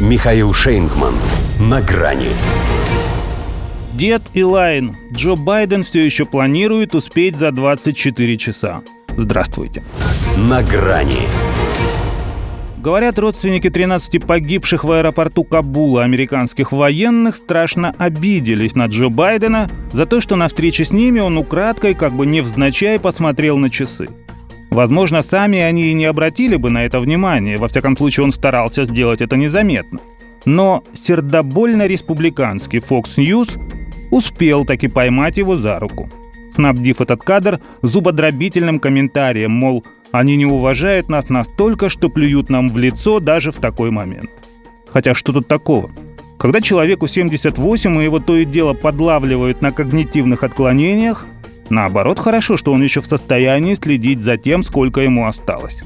Михаил Шейнгман. На грани. Дед Илайн. Джо Байден все еще планирует успеть за 24 часа. Здравствуйте. На грани. Говорят, родственники 13 погибших в аэропорту Кабула американских военных страшно обиделись на Джо Байдена за то, что на встрече с ними он украдкой, как бы невзначай, посмотрел на часы. Возможно, сами они и не обратили бы на это внимание, во всяком случае он старался сделать это незаметно. Но сердобольно республиканский Fox News успел таки поймать его за руку, снабдив этот кадр зубодробительным комментарием, мол, они не уважают нас настолько, что плюют нам в лицо даже в такой момент. Хотя что тут такого? Когда человеку 78 и его то и дело подлавливают на когнитивных отклонениях, наоборот хорошо, что он еще в состоянии следить за тем, сколько ему осталось.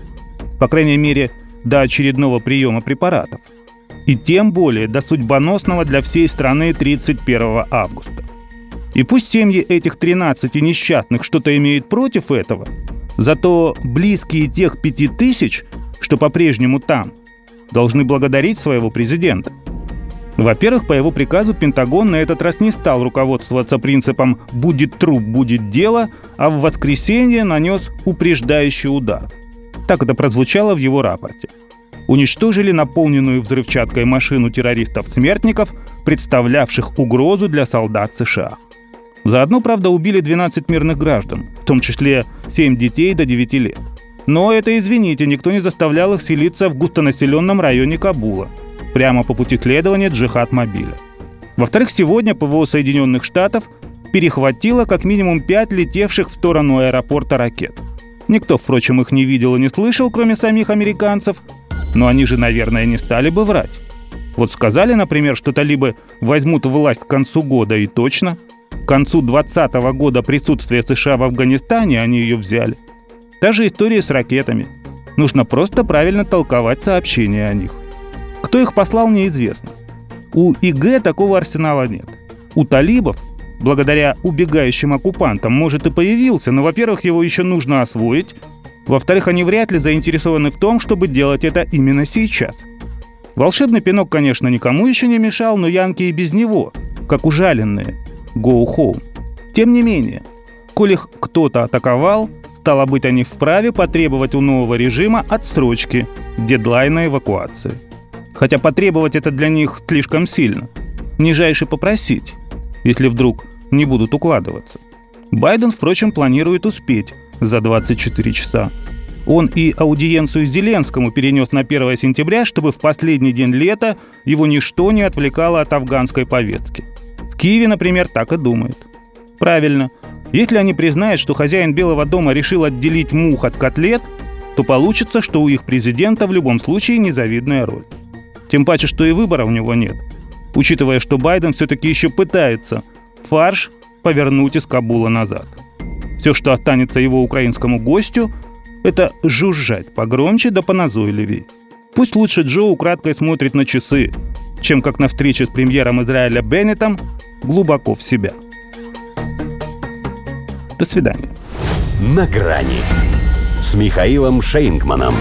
По крайней мере, до очередного приема препаратов. И тем более до судьбоносного для всей страны 31 августа. И пусть семьи этих 13 несчастных что-то имеют против этого, Зато близкие тех пяти тысяч, что по-прежнему там, должны благодарить своего президента. Во-первых, по его приказу Пентагон на этот раз не стал руководствоваться принципом «будет труп, будет дело», а в воскресенье нанес упреждающий удар. Так это прозвучало в его рапорте. Уничтожили наполненную взрывчаткой машину террористов-смертников, представлявших угрозу для солдат США. Заодно, правда, убили 12 мирных граждан, в том числе 7 детей до 9 лет. Но это, извините, никто не заставлял их селиться в густонаселенном районе Кабула, прямо по пути следования джихад-мобиля. Во-вторых, сегодня ПВО Соединенных Штатов перехватило как минимум 5 летевших в сторону аэропорта ракет. Никто, впрочем, их не видел и не слышал, кроме самих американцев, но они же, наверное, не стали бы врать. Вот сказали, например, что талибы возьмут власть к концу года и точно – к концу 2020 года присутствия США в Афганистане они ее взяли. Та же история с ракетами. Нужно просто правильно толковать сообщения о них. Кто их послал, неизвестно. У ИГ такого арсенала нет. У талибов, благодаря убегающим оккупантам, может и появился, но, во-первых, его еще нужно освоить, во-вторых, они вряд ли заинтересованы в том, чтобы делать это именно сейчас. Волшебный пинок, конечно, никому еще не мешал, но янки и без него, как ужаленные, go home. Тем не менее, коль их кто-то атаковал, стало быть, они вправе потребовать у нового режима отсрочки, дедлайна эвакуации. Хотя потребовать это для них слишком сильно. Нижайше попросить, если вдруг не будут укладываться. Байден, впрочем, планирует успеть за 24 часа. Он и аудиенцию Зеленскому перенес на 1 сентября, чтобы в последний день лета его ничто не отвлекало от афганской повестки. Киеве, например, так и думает. Правильно. Если они признают, что хозяин Белого дома решил отделить мух от котлет, то получится, что у их президента в любом случае незавидная роль. Тем паче, что и выбора у него нет. Учитывая, что Байден все-таки еще пытается фарш повернуть из Кабула назад. Все, что останется его украинскому гостю, это жужжать погромче да поназойливее. Пусть лучше Джо украдкой смотрит на часы, чем как на встрече с премьером Израиля Беннетом глубоко в себя. До свидания. На грани с Михаилом Шейнгманом.